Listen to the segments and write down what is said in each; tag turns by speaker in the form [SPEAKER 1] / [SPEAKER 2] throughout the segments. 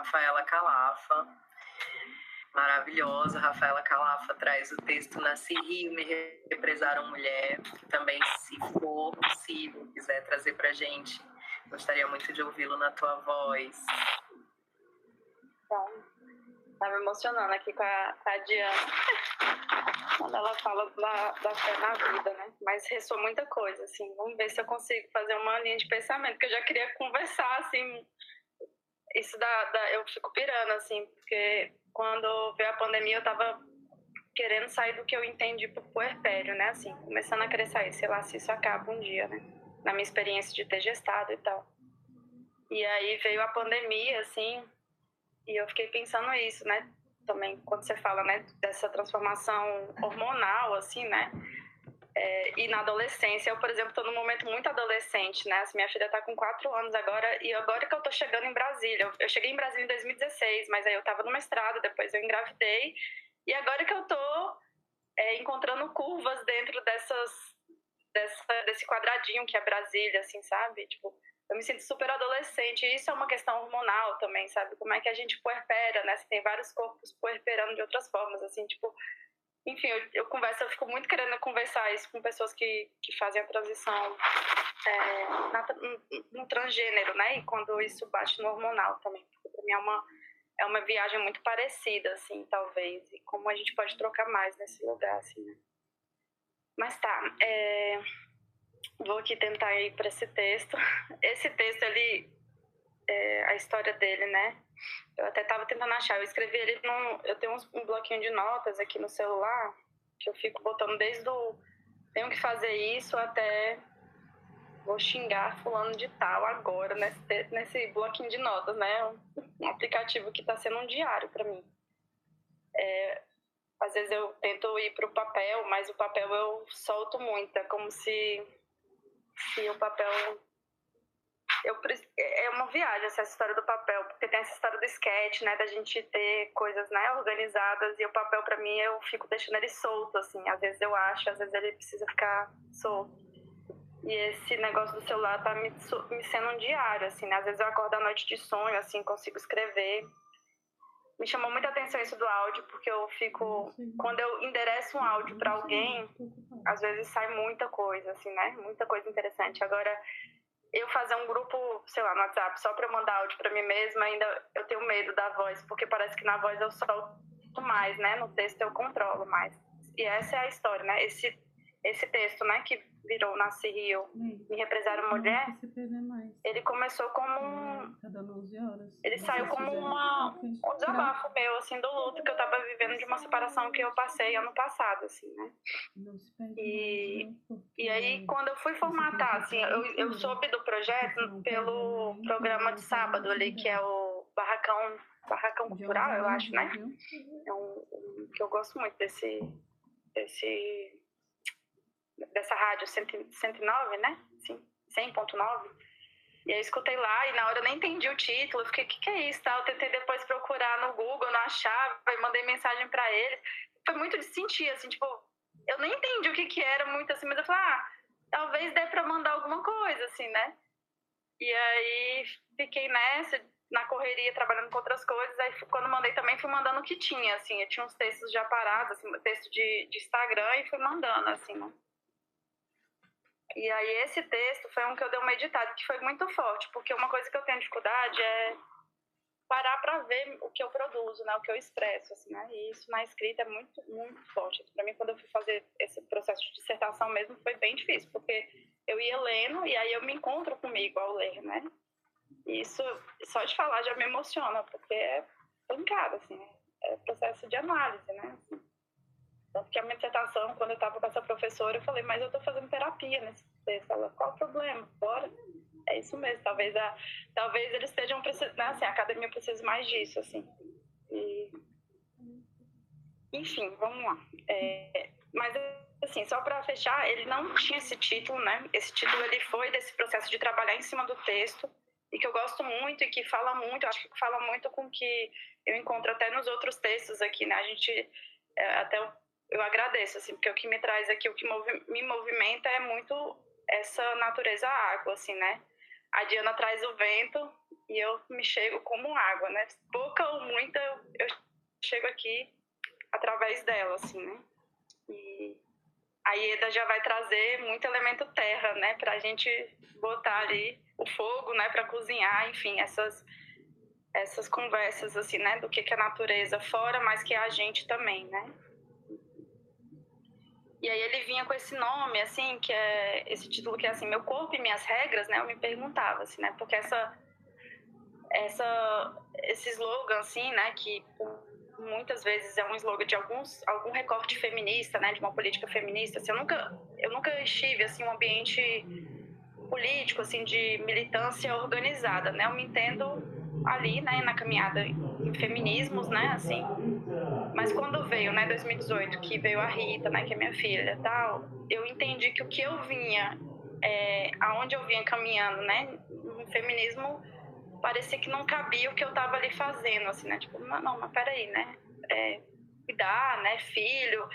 [SPEAKER 1] Rafaela Calafa, maravilhosa. Rafaela Calafa traz o texto Nasci Rio, Me Represaram Mulher, também, se for possível, quiser trazer para gente, gostaria muito de ouvi-lo na tua voz.
[SPEAKER 2] Então, tá me emocionando aqui com a, com a Diana, quando ela fala da, da fé na vida, né? Mas ressoa muita coisa, assim. Vamos ver se eu consigo fazer uma linha de pensamento, que eu já queria conversar, assim. Isso da, da eu fico pirando, assim, porque quando veio a pandemia eu tava querendo sair do que eu entendi pro puerpério, né? Assim, começando a querer sair, sei lá se isso acaba um dia, né? Na minha experiência de ter gestado e tal. E aí veio a pandemia, assim, e eu fiquei pensando isso, né? Também quando você fala, né, dessa transformação hormonal, assim, né? É, e na adolescência, eu, por exemplo, estou num momento muito adolescente, né? Minha filha está com quatro anos agora, e agora que eu estou chegando em Brasília. Eu, eu, cheguei em Brasília em 2016, mas aí eu estava no mestrado, depois eu engravidei, e agora que eu estou é, encontrando curvas dentro dessas, dessa, desse quadradinho que é Brasília, assim, sabe? Tipo, eu me sinto super adolescente. E isso é uma questão hormonal também, sabe? Como é que a gente puerpera, né? Você tem vários corpos puerperando de outras formas, assim, tipo. Enfim, eu, eu converso, eu fico muito querendo conversar isso com pessoas que, que fazem a transição é, na, no, no transgênero, né? E quando isso bate no hormonal também. Pra mim é uma, é uma viagem muito parecida, assim, talvez. E como a gente pode trocar mais nesse lugar, assim, né? Mas tá. É vou aqui tentar ir para esse texto. Esse texto, ele, é, a história dele, né? Eu até estava tentando achar. Eu escrevi ele num. Eu tenho um bloquinho de notas aqui no celular que eu fico botando desde o. Tenho que fazer isso até. Vou xingar fulano de tal agora, nesse, nesse bloquinho de notas, né? Um aplicativo que está sendo um diário para mim. É, às vezes eu tento ir para o papel, mas o papel eu solto muito. É como se se o papel. Eu, é uma viagem essa história do papel, porque tem essa história do sketch, né, da gente ter coisas, né, organizadas, e o papel para mim eu fico deixando ele solto, assim, às vezes eu acho, às vezes ele precisa ficar solto. E esse negócio do celular tá me, me sendo um diário, assim, né? Às vezes eu acordo à noite de sonho, assim, consigo escrever me chamou muita atenção isso do áudio, porque eu fico. Quando eu endereço um áudio para alguém, às vezes sai muita coisa, assim, né? Muita coisa interessante. Agora, eu fazer um grupo, sei lá, no WhatsApp, só para mandar áudio para mim mesma, ainda eu tenho medo da voz, porque parece que na voz eu solto mais, né? No texto eu controlo mais. E essa é a história, né? Esse, esse texto, né, que virou Nasce Rio, Me Represaram Mulher, ele começou como um...
[SPEAKER 3] Tá dando 11 horas.
[SPEAKER 2] Ele saiu como uma, um desabafo meu, assim, do luto que eu tava vivendo de uma separação que eu passei ano passado, assim, né? E, e aí, quando eu fui formatar, assim, eu, eu soube do projeto pelo programa de sábado ali, que é o Barracão, Barracão Cultural, eu acho, né? É um, um que eu gosto muito desse... desse dessa rádio 109, né? Sim, 100.9. E aí eu escutei lá e na hora eu nem entendi o título, fiquei, o que, que é isso? Tá? Eu tentei depois procurar no Google, não achava, e mandei mensagem para eles. Foi muito de sentir, assim, tipo, eu nem entendi o que, que era muito assim, mas eu falei, ah, talvez dê para mandar alguma coisa, assim, né? E aí fiquei nessa, na correria, trabalhando com outras coisas. Aí quando mandei também fui mandando o que tinha, assim. Eu tinha uns textos já parados, assim, texto de, de Instagram e fui mandando, assim, né? E aí esse texto foi um que eu dei uma editada, que foi muito forte, porque uma coisa que eu tenho dificuldade é parar para ver o que eu produzo, né, o que eu expresso, assim, né? E isso na escrita é muito, muito forte. Para mim, quando eu fui fazer esse processo de dissertação mesmo, foi bem difícil, porque eu ia lendo e aí eu me encontro comigo ao ler, né? E isso, só de falar já me emociona, porque é pancada, assim, é processo de análise, né? Tanto que a minha dissertação, quando eu estava com essa professora, eu falei, mas eu estou fazendo terapia nesse texto. Ela, qual o problema? Bora. É isso mesmo. Talvez, a, talvez eles estejam precisando, né, assim, a academia precisa mais disso, assim. E... Enfim, vamos lá. É, mas, assim, só para fechar, ele não tinha esse título, né? Esse título, ele foi desse processo de trabalhar em cima do texto e que eu gosto muito e que fala muito, acho que fala muito com o que eu encontro até nos outros textos aqui, né? A gente, é, até eu agradeço, assim, porque o que me traz aqui, o que me movimenta é muito essa natureza água, assim, né? a Diana traz o vento e eu me chego como água, né? Pouca ou muita, eu chego aqui através dela, assim, né? E a Ieda já vai trazer muito elemento terra, né? Pra gente botar ali o fogo, né? Pra cozinhar, enfim, essas essas conversas, assim, né? Do que, que é a natureza fora, mas que é a gente também, né? E aí ele vinha com esse nome, assim, que é esse título que é assim, Meu Corpo e Minhas Regras, né? Eu me perguntava, assim, né? Porque essa, essa, esse slogan, assim, né? Que muitas vezes é um slogan de alguns, algum recorte feminista, né? De uma política feminista. Assim, eu, nunca, eu nunca estive, assim, um ambiente político, assim, de militância organizada, né? Eu me entendo ali, né, na caminhada em feminismos, né, assim. Mas quando veio, né, 2018, que veio a Rita, né, que é minha filha, tal, eu entendi que o que eu vinha, é, aonde eu vinha caminhando, né, no feminismo, parecia que não cabia o que eu tava ali fazendo, assim, né, tipo, não, não mas peraí, né, é, cuidar, né, filho,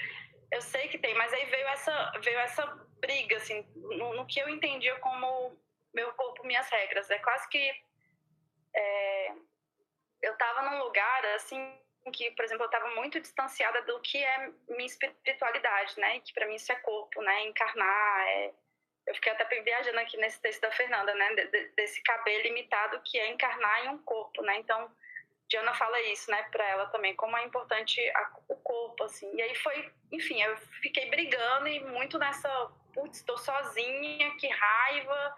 [SPEAKER 2] eu sei que tem, mas aí veio essa, veio essa briga, assim, no, no que eu entendia como meu corpo, minhas regras, é quase que é, eu estava num lugar assim que, por exemplo, eu estava muito distanciada do que é minha espiritualidade, né? Que para mim isso é corpo, né? Encarnar, é... eu fiquei até viajando aqui nesse texto da Fernanda, né? De, desse caber limitado que é encarnar em um corpo, né? Então, Diana fala isso, né? Para ela também, como é importante a, o corpo, assim. E aí foi, enfim, eu fiquei brigando e muito nessa, putz, estou sozinha, que raiva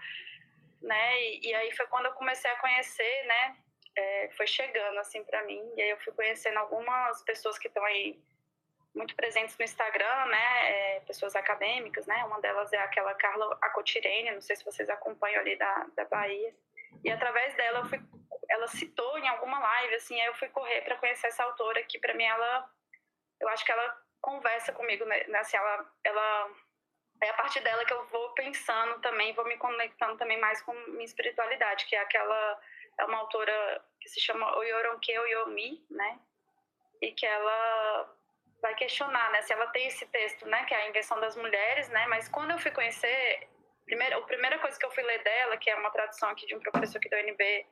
[SPEAKER 2] né? E, e, aí foi quando eu comecei a conhecer, né? É, foi chegando assim para mim e aí eu fui conhecendo algumas pessoas que estão aí muito presentes no Instagram, né? É, pessoas acadêmicas, né? Uma delas é aquela Carla Acotirene, não sei se vocês acompanham ali da, da Bahia. E através dela eu fui, ela citou em alguma live, assim, aí eu fui correr para conhecer essa autora que para mim ela, eu acho que ela conversa comigo, né? Assim, ela, ela é a partir dela que eu vou pensando também, vou me conectando também mais com minha espiritualidade, que é aquela é uma autora que se chama Oyoronke Oyomi, né? E que ela vai questionar, né, se ela tem esse texto, né, que é a invenção das mulheres, né? Mas quando eu fui conhecer, primeira, a primeira coisa que eu fui ler dela, que é uma tradução aqui de um professor aqui da UNB,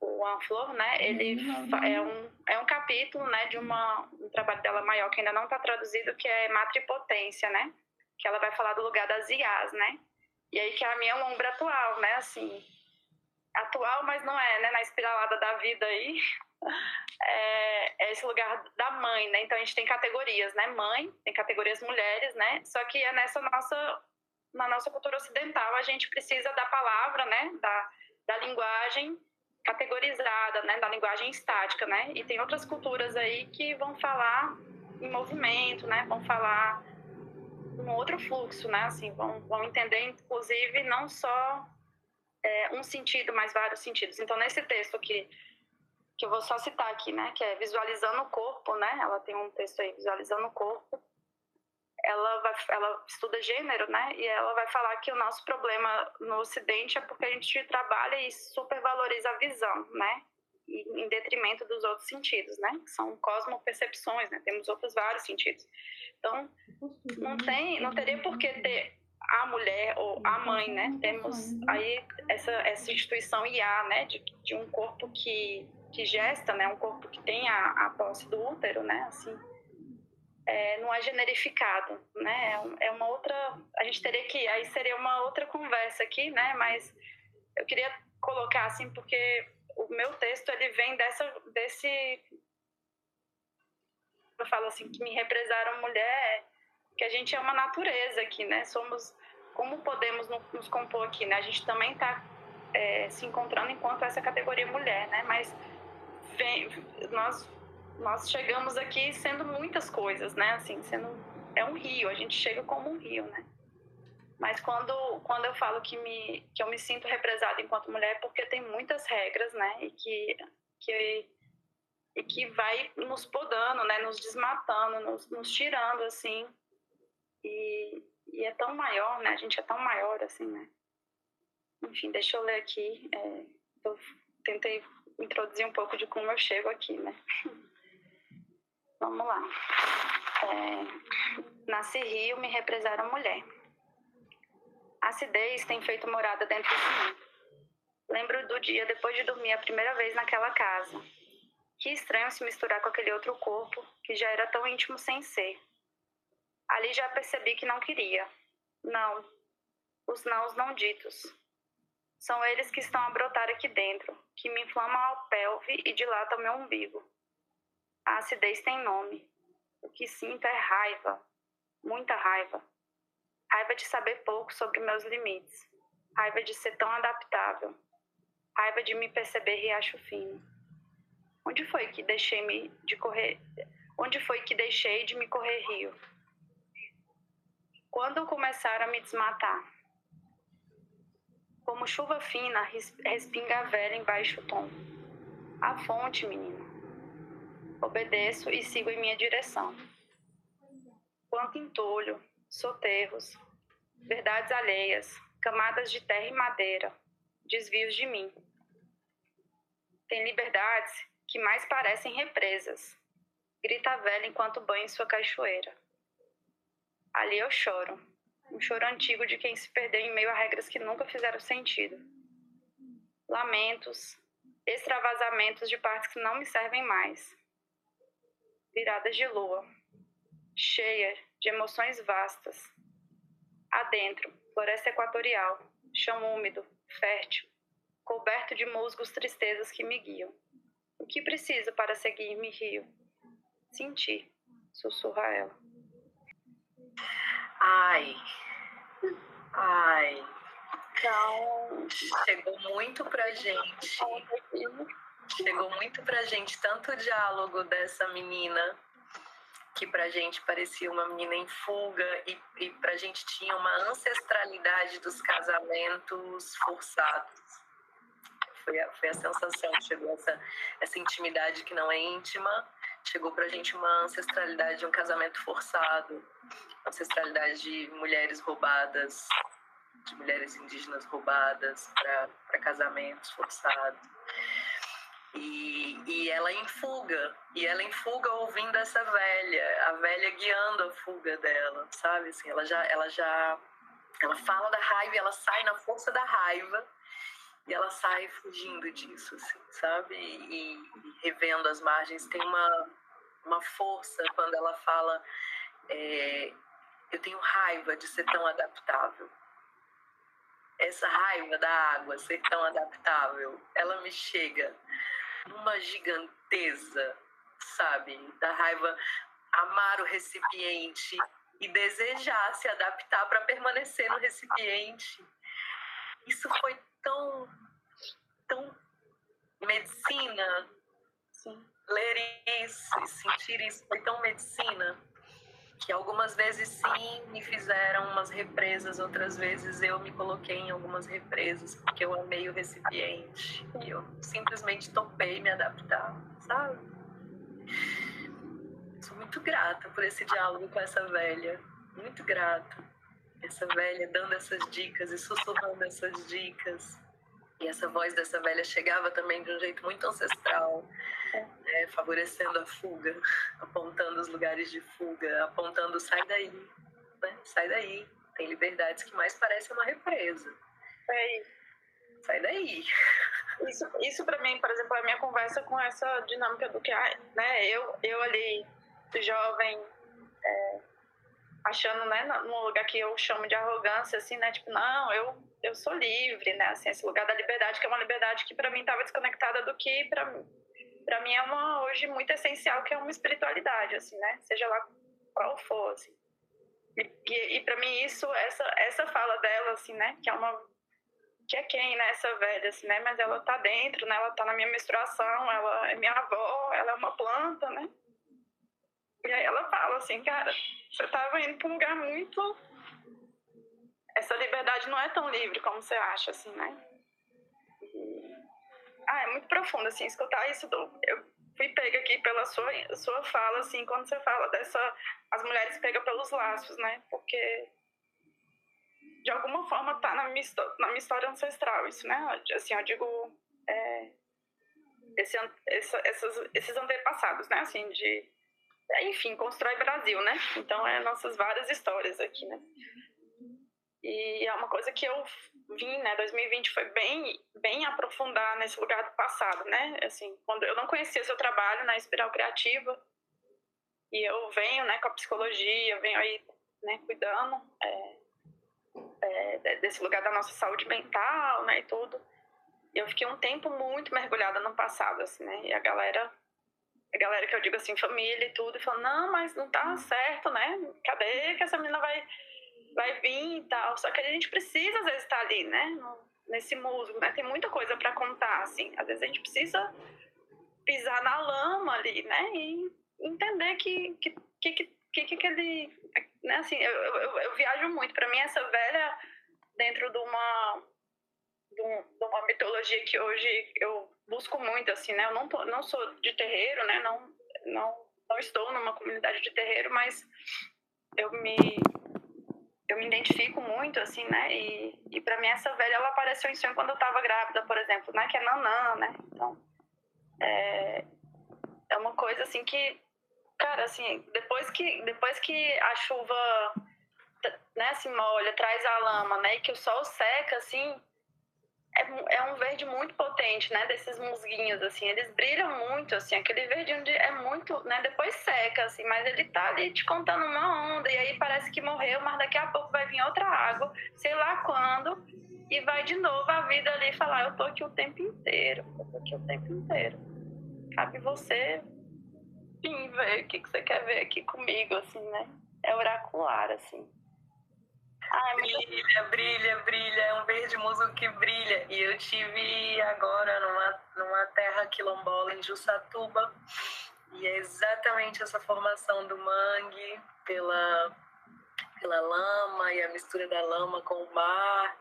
[SPEAKER 2] o Anflor, né? Ele uhum. é um, é um capítulo, né, de uma, um trabalho dela maior que ainda não está traduzido, que é Matripotência, né? que ela vai falar do lugar das IAs, né? E aí que é a minha lombra atual, né? Assim, atual, mas não é, né? Na espiralada da vida aí, é, é, esse lugar da mãe, né? Então a gente tem categorias, né? Mãe, tem categorias mulheres, né? Só que é nessa nossa, na nossa cultura ocidental, a gente precisa da palavra, né? Da, da linguagem categorizada, né? Da linguagem estática, né? E tem outras culturas aí que vão falar em movimento, né? Vão falar um outro fluxo, né? Assim, vão, vão entender, inclusive, não só é, um sentido, mas vários sentidos. Então, nesse texto aqui, que eu vou só citar aqui, né? Que é Visualizando o Corpo, né? Ela tem um texto aí, Visualizando o Corpo. Ela, vai, ela estuda gênero, né? E ela vai falar que o nosso problema no Ocidente é porque a gente trabalha e supervaloriza a visão, né? Em detrimento dos outros sentidos, né? Que são cosmopercepções, né? Temos outros vários sentidos. Então, não tem, não teria por que ter a mulher ou a mãe, né? Temos aí essa, essa instituição IA, né? De, de um corpo que, que gesta, né? Um corpo que tem a, a posse do útero, né? Assim, é, não é generificado, né? É, é uma outra, a gente teria que, aí seria uma outra conversa aqui, né? Mas eu queria colocar assim porque o meu texto ele vem dessa, desse eu falo assim, que me represaram mulher, que a gente é uma natureza aqui, né? Somos, como podemos nos compor aqui, né? A gente também está é, se encontrando enquanto essa categoria mulher, né? Mas vem, nós, nós chegamos aqui sendo muitas coisas, né? Assim, sendo, é um rio, a gente chega como um rio, né? Mas quando, quando eu falo que, me, que eu me sinto represada enquanto mulher, é porque tem muitas regras, né? E que, que e que vai nos podando, né, nos desmatando, nos, nos tirando, assim. E, e, é tão maior, né, a gente é tão maior, assim, né. Enfim, deixa eu ler aqui. É, eu tentei introduzir um pouco de como eu chego aqui, né. Vamos lá. É, nasci rio, me represaram mulher. A acidez tem feito morada dentro de mim. Lembro do dia depois de dormir a primeira vez naquela casa. Que estranho se misturar com aquele outro corpo que já era tão íntimo sem ser. Ali já percebi que não queria. Não. Os nãos não ditos. São eles que estão a brotar aqui dentro, que me inflamam a pelve e dilatam meu umbigo. A acidez tem nome. O que sinto é raiva, muita raiva. Raiva de saber pouco sobre meus limites. Raiva de ser tão adaptável. Raiva de me perceber riacho fino. Onde foi que deixei me de correr? Onde foi que deixei de me correr rio? Quando começaram a me desmatar? Como chuva fina, respinga a velha em baixo tom. A fonte, menino. Obedeço e sigo em minha direção. Quanto entulho, soterros, verdades alheias, camadas de terra e madeira, desvios de mim. Tem liberdades que mais parecem represas. Grita a velha enquanto banha em sua cachoeira. Ali eu choro, um choro antigo de quem se perdeu em meio a regras que nunca fizeram sentido. Lamentos, extravasamentos de partes que não me servem mais. Viradas de lua, cheia de emoções vastas. Adentro, floresta equatorial, chão úmido, fértil, coberto de musgos tristezas que me guiam. O que preciso para seguir-me rio? Sentir, sussurra ela.
[SPEAKER 1] Ai, ai. Então, chegou muito pra gente. Chegou muito pra gente tanto o diálogo dessa menina que pra gente parecia uma menina em fuga e, e pra gente tinha uma ancestralidade dos casamentos forçados. Foi a, foi a sensação que chegou essa, essa intimidade que não é íntima, chegou pra gente uma ancestralidade de um casamento forçado, ancestralidade de mulheres roubadas, de mulheres indígenas roubadas para casamentos forçados. E, e ela em fuga, e ela em fuga ouvindo essa velha, a velha guiando a fuga dela, sabe? Assim, ela já, ela já, ela fala da raiva, ela sai na força da raiva e ela sai fugindo disso, assim, sabe? E, e revendo as margens tem uma uma força quando ela fala é, eu tenho raiva de ser tão adaptável essa raiva da água ser tão adaptável, ela me chega numa giganteza, sabe? Da raiva amar o recipiente e desejar se adaptar para permanecer no recipiente. Isso foi tão, tão medicina. Ler isso e sentir isso foi tão medicina que algumas vezes sim me fizeram umas represas, outras vezes eu me coloquei em algumas represas porque eu amei o recipiente e eu simplesmente topei me adaptar, sabe? Sou muito grata por esse diálogo com essa velha, muito grata. Essa velha dando essas dicas e sussurrando essas dicas. E essa voz dessa velha chegava também de um jeito muito ancestral né, favorecendo a fuga, apontando os lugares de fuga, apontando sai daí, né? sai daí. Tem liberdades que mais parecem uma represa.
[SPEAKER 2] É
[SPEAKER 1] sai daí.
[SPEAKER 2] Isso, isso para mim, por exemplo, é a minha conversa com essa dinâmica do que, né, eu, eu ali, jovem, é, achando, né, num lugar que eu chamo de arrogância, assim, né, tipo, não, eu, eu sou livre, né, assim, esse lugar da liberdade, que é uma liberdade que para mim estava desconectada do que para para mim é uma hoje muito essencial que é uma espiritualidade assim né? Seja lá qual for assim. E, e, para mim isso essa essa fala dela assim né? Que é uma que é quem né? Essa velha assim né? Mas ela tá dentro né? Ela tá na minha menstruação ela é minha avó ela é uma planta né? E aí ela fala assim cara você tava indo para um lugar muito essa liberdade não é tão livre como você acha assim né ah, é muito profundo, assim, escutar isso. Do, eu fui pega aqui pela sua, sua fala, assim, quando você fala dessa. As mulheres pegam pelos laços, né? Porque de alguma forma tá na minha, na minha história ancestral isso, né? Assim, eu digo. É, esse, essa, essas, esses antepassados, né? Assim, de. Enfim, constrói Brasil, né? Então, é nossas várias histórias aqui, né? E é uma coisa que eu vim, né, 2020 foi bem, bem aprofundar nesse lugar do passado, né? Assim, quando eu não conhecia seu trabalho na Espiral Criativa, e eu venho, né, com a psicologia, venho aí, né, cuidando é, é, desse lugar da nossa saúde mental, né, e tudo. E eu fiquei um tempo muito mergulhada no passado, assim, né? E a galera, a galera que eu digo assim, família e tudo, e falou, não, mas não tá certo, né? Cadê que essa menina vai vai vir e tal. Só que a gente precisa, às vezes, estar ali, né? Nesse musgo, né? Tem muita coisa para contar, assim. Às vezes a gente precisa pisar na lama ali, né? E entender que que, que, que, que aquele... Né? Assim, eu, eu, eu viajo muito. Para mim, essa velha, dentro de uma, de, uma mitologia que hoje eu busco muito, assim, né? Eu não, tô, não sou de terreiro, né? Não, não, não estou numa comunidade de terreiro, mas eu me me identifico muito, assim, né? E, e para mim essa velha, ela apareceu em sonho quando eu tava grávida, por exemplo, né? Que é Nanã, né? Então, é, é uma coisa, assim, que, cara, assim, depois que, depois que a chuva, né, se molha, traz a lama, né? E que o sol seca, assim, é, é um verde muito potente, né? Desses musguinhos, assim, eles brilham muito, assim, aquele verde onde é muito, né? Depois seca, assim, mas ele tá ali te contando uma onda, e aí parece que morreu, mas daqui a pouco vai vir outra água, sei lá quando, e vai de novo a vida ali falar, eu tô aqui o tempo inteiro, eu tô aqui o tempo inteiro. Cabe você vir ver o que, que você quer ver aqui comigo, assim, né? É oracular, assim.
[SPEAKER 1] Brilha, brilha, brilha, é um verde musgo que brilha. E eu tive agora numa, numa terra quilombola em Jussatuba, e é exatamente essa formação do mangue pela, pela lama e a mistura da lama com o mar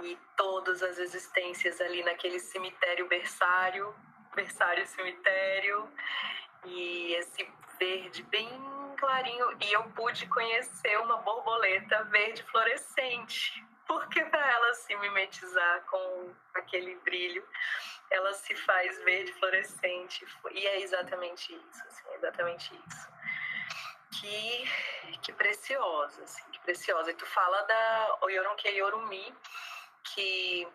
[SPEAKER 1] e todas as existências ali naquele cemitério berçário, berçário cemitério, e esse verde bem clarinho e eu pude conhecer uma borboleta verde fluorescente. Porque para ela se mimetizar com aquele brilho, ela se faz verde fluorescente. E é exatamente isso, assim, é exatamente isso. Que, que preciosa, assim, que preciosa. E tu fala da Oyoronke Yorumi, que,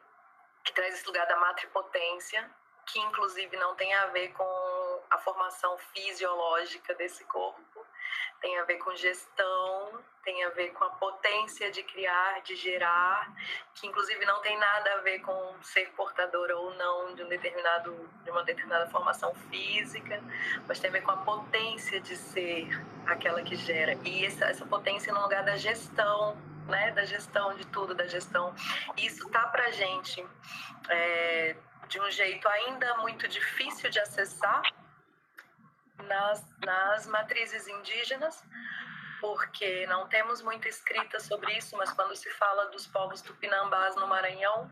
[SPEAKER 1] que traz esse lugar da matripotência, que inclusive não tem a ver com a formação fisiológica desse corpo, tem a ver com gestão, tem a ver com a potência de criar, de gerar, que inclusive não tem nada a ver com ser portadora ou não de um determinado de uma determinada formação física, mas tem a ver com a potência de ser aquela que gera. E essa, essa potência no lugar da gestão, né, da gestão de tudo, da gestão. Isso tá pra gente é, de um jeito ainda muito difícil de acessar, nas, nas matrizes indígenas, porque não temos muita escrita sobre isso, mas quando se fala dos povos tupinambás no Maranhão,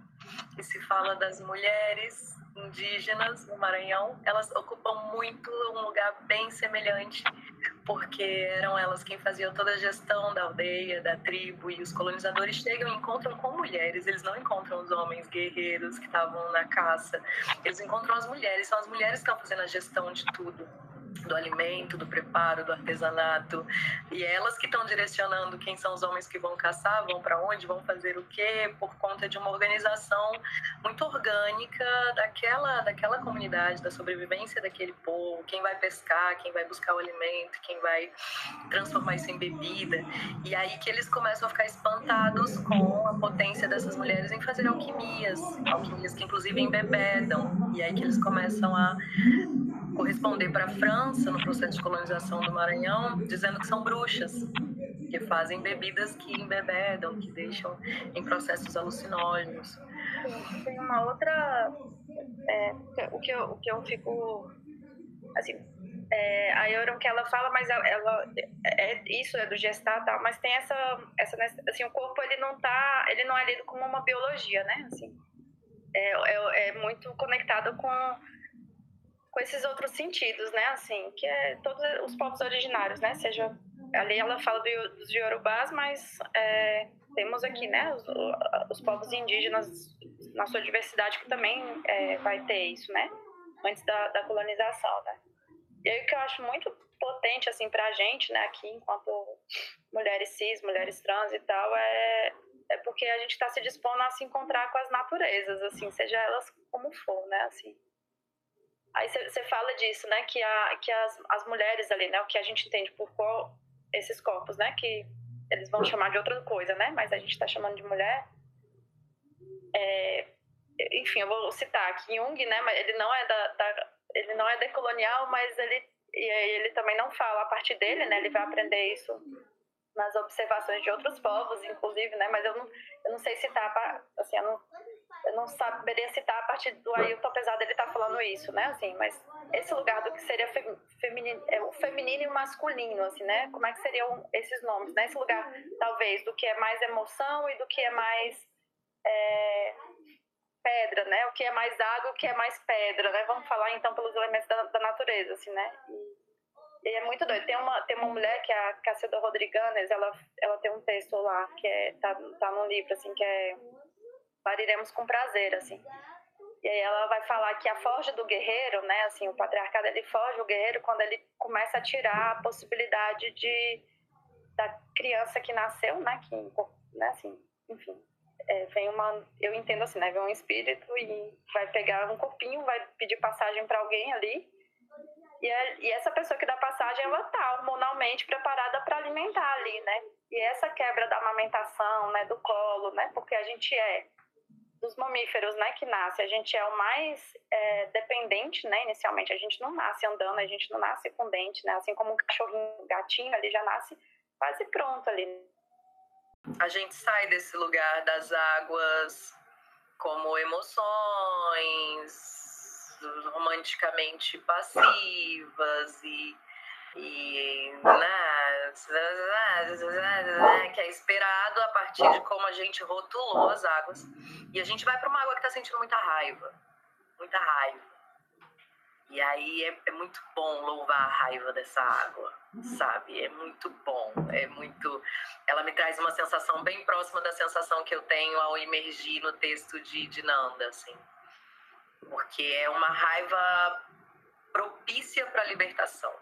[SPEAKER 1] e se fala das mulheres indígenas no Maranhão, elas ocupam muito um lugar bem semelhante, porque eram elas quem faziam toda a gestão da aldeia, da tribo, e os colonizadores chegam e encontram com mulheres, eles não encontram os homens guerreiros que estavam na caça, eles encontram as mulheres, são as mulheres que estão fazendo a gestão de tudo do alimento, do preparo, do artesanato. E é elas que estão direcionando quem são os homens que vão caçar, vão para onde, vão fazer o quê, por conta de uma organização muito orgânica daquela, daquela comunidade, da sobrevivência daquele povo, quem vai pescar, quem vai buscar o alimento, quem vai transformar isso em bebida. E aí que eles começam a ficar espantados com a potência dessas mulheres em fazer alquimias, alquimias que inclusive embebedam. E aí que eles começam a corresponder para a França no processo de colonização do Maranhão, dizendo que são bruxas, que fazem bebidas que embebedam, que deixam em processos alucinógenos.
[SPEAKER 2] Tem uma outra. É, o, que eu, o que eu fico. Assim, é, a Euron que ela fala, mas ela, ela, é, isso é do gestar tal, mas tem essa, essa assim, o corpo ele não tá, ele não é lido como uma biologia, né? Assim, é, é, é muito conectado com com esses outros sentidos, né? Assim, que é todos os povos originários, né? Seja ali ela fala do, dos Yorubás, mas é, temos aqui, né? Os, os, povos indígenas na sua diversidade que também é, vai ter isso, né? Antes da, da colonização, né? E aí o que eu acho muito potente assim para a gente, né? Aqui enquanto mulheres cis, mulheres trans e tal, é é porque a gente está se dispondo a se encontrar com as naturezas, assim, seja elas como for, né, assim. Aí você fala disso, né, que, a, que as, as mulheres ali, né, o que a gente entende por qual esses corpos, né, que eles vão chamar de outra coisa, né, mas a gente está chamando de mulher. É, enfim, eu vou citar aqui Jung, né, mas ele não é da, da ele não é decolonial, mas ele e ele também não fala a partir dele, né, ele vai aprender isso nas observações de outros povos, inclusive, né? Mas eu não, eu não sei citar, assim, eu não, eu não saberia citar a partir do Ailton, apesar dele estar tá falando isso, né? Assim, mas esse lugar do que seria feminino, é, o feminino e o masculino, assim, né? Como é que seriam esses nomes, né? Esse lugar, talvez, do que é mais emoção e do que é mais é, pedra, né? O que é mais água, o que é mais pedra, né? Vamos falar então pelos elementos da, da natureza, assim, né? E, é muito doido. Tem uma, tem uma mulher que é a Cacilda Rodriganes, ela, ela tem um texto lá que é, tá, tá no livro, assim, que é Pariremos com Prazer, assim. E aí ela vai falar que a forja do guerreiro, né, assim, o patriarcado, ele forja o guerreiro quando ele começa a tirar a possibilidade de da criança que nasceu, né, que, né, assim, enfim, é, vem uma, eu entendo assim, né, vem um espírito e vai pegar um corpinho, vai pedir passagem para alguém ali, e, é, e essa pessoa que dá passagem, ela tá hormonalmente preparada para alimentar ali, né? E essa quebra da amamentação, né, do colo, né? Porque a gente é dos mamíferos, né, que nasce, a gente é o mais é, dependente, né, inicialmente. A gente não nasce andando, a gente não nasce com dente, né? Assim como um cachorrinho, um gatinho, ali já nasce quase pronto ali.
[SPEAKER 1] A gente sai desse lugar das águas como emoções, romanticamente passivas e, e né, que é esperado a partir de como a gente rotulou as águas. E a gente vai para uma água que está sentindo muita raiva, muita raiva. E aí é, é, muito bom louvar a raiva dessa água, sabe? É muito bom, é muito. Ela me traz uma sensação bem próxima da sensação que eu tenho ao imergir no texto de, de Nanda, assim porque é uma raiva propícia para a libertação.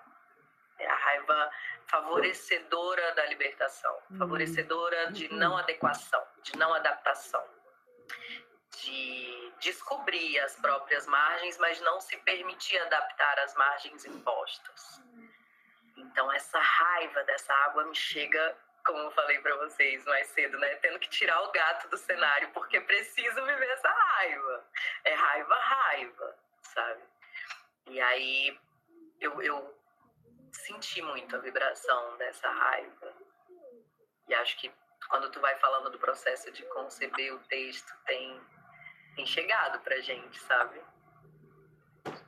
[SPEAKER 1] É a raiva favorecedora da libertação, uhum. favorecedora de uhum. não adequação, de não adaptação, de descobrir as próprias margens, mas não se permitir adaptar às margens impostas. Então, essa raiva dessa água me chega como eu falei para vocês mais cedo, né? Tendo que tirar o gato do cenário, porque preciso viver essa raiva. É raiva, raiva, sabe? E aí eu, eu senti muito a vibração dessa raiva. E acho que quando tu vai falando do processo de conceber o texto, tem, tem chegado pra gente, sabe?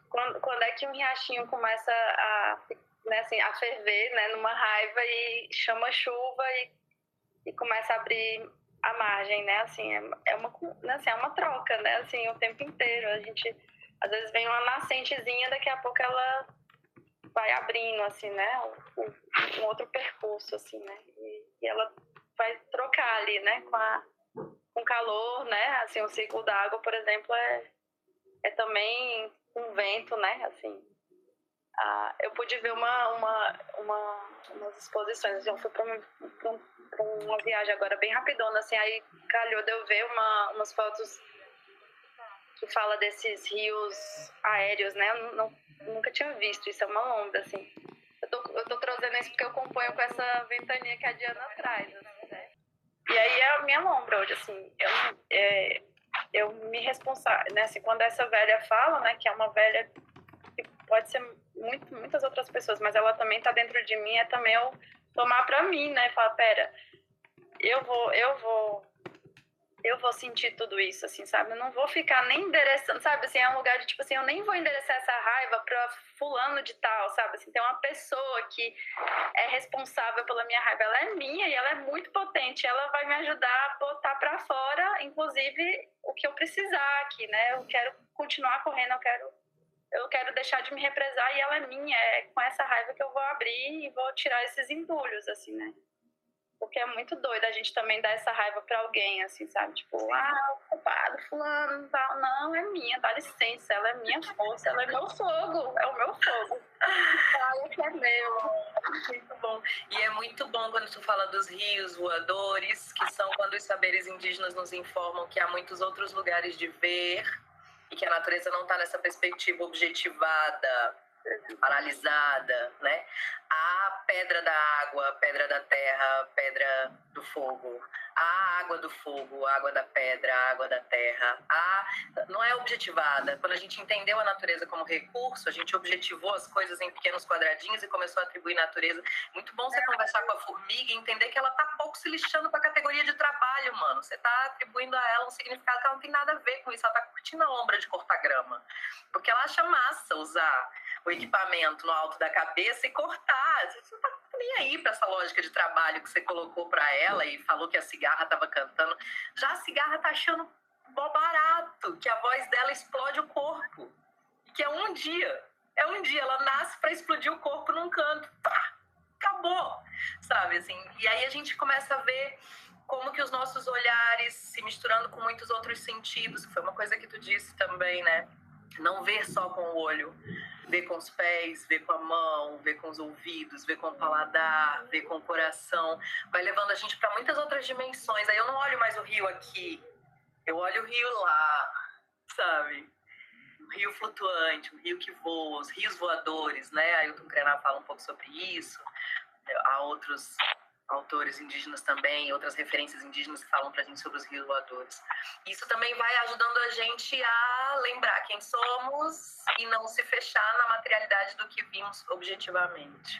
[SPEAKER 2] Quando, quando é que um riachinho começa a né, assim, a ferver, né, numa raiva e chama chuva e, e começa a abrir a margem, né, assim, é, é uma, né, assim, é uma troca, né, assim, o tempo inteiro, a gente, às vezes vem uma nascentezinha, daqui a pouco ela vai abrindo, assim, né, um, um outro percurso, assim, né, e, e, ela vai trocar ali, né, com a com calor, né, assim, o ciclo da água, por exemplo, é, é também um vento, né, assim, ah, eu pude ver uma, uma, uma, umas exposições. Assim, eu fui para um, uma viagem agora bem rapidona, assim, aí calhou de eu ver uma, umas fotos que fala desses rios aéreos, né? Eu não, nunca tinha visto, isso é uma onda, assim. Eu tô, eu tô trazendo isso porque eu acompanho com essa ventania que a Diana traz, assim, né? E aí é a minha lombra hoje, assim, eu, é, eu me responsável, né, assim, quando essa velha fala, né, que é uma velha que pode ser muito, muitas outras pessoas, mas ela também está dentro de mim, é também eu tomar para mim, né? Falar, pera, eu vou, eu vou, eu vou sentir tudo isso, assim, sabe? Eu não vou ficar nem endereçando, sabe? Assim, é um lugar de tipo assim, eu nem vou endereçar essa raiva para fulano de tal, sabe? Assim, tem uma pessoa que é responsável pela minha raiva, ela é minha e ela é muito potente, ela vai me ajudar a botar para fora, inclusive o que eu precisar aqui, né? Eu quero continuar correndo, eu quero eu quero deixar de me represar e ela é minha, é com essa raiva que eu vou abrir e vou tirar esses entulhos, assim, né? Porque é muito doido a gente também dar essa raiva pra alguém, assim, sabe? Tipo, ah, o culpado, fulano, tal. Não, é minha, dá licença, ela é minha força, ela é meu fogo, é o meu fogo. Fala que é meu.
[SPEAKER 1] Muito bom. E é muito bom quando tu fala dos rios voadores, que são quando os saberes indígenas nos informam que há muitos outros lugares de ver e que a natureza não está nessa perspectiva objetivada, paralisada, né? A pedra da água, a pedra da terra, a pedra do fogo, a água do fogo, a água da pedra, a água da terra, a não é objetivada. Quando a gente entendeu a natureza como recurso, a gente objetivou as coisas em pequenos quadradinhos e começou a atribuir natureza. Muito bom você conversar com a formiga e entender que ela tá pouco se lixando com a categoria de trabalho, mano. Você tá atribuindo a ela um significado que ela não tem nada a ver com isso. Ela tá curtindo a lombra de cortar grama. Porque ela acha massa usar o equipamento no alto da cabeça e cortar. Você não tá nem aí para essa lógica de trabalho que você colocou para ela e falou que a cigarra estava cantando. Já a cigarra tá achando mó barato, que a voz dela explode o corpo. Que é um dia. É um dia. Ela nasce para explodir o corpo num canto. Pá, acabou. Sabe assim? E aí a gente começa a ver como que os nossos olhares se misturando com muitos outros sentidos, que foi uma coisa que tu disse também, né? Não ver só com o olho, ver com os pés, ver com a mão, ver com os ouvidos, ver com o paladar, ver com o coração, vai levando a gente para muitas outras dimensões. Aí eu não olho mais o rio aqui, eu olho o rio lá, sabe? O rio flutuante, o rio que voa, os rios voadores, né? Ailton Krenar fala um pouco sobre isso. Há outros autores indígenas também, outras referências indígenas que falam pra gente sobre os rios voadores. Isso também vai ajudando a gente a lembrar quem somos e não se fechar na materialidade do que vimos objetivamente.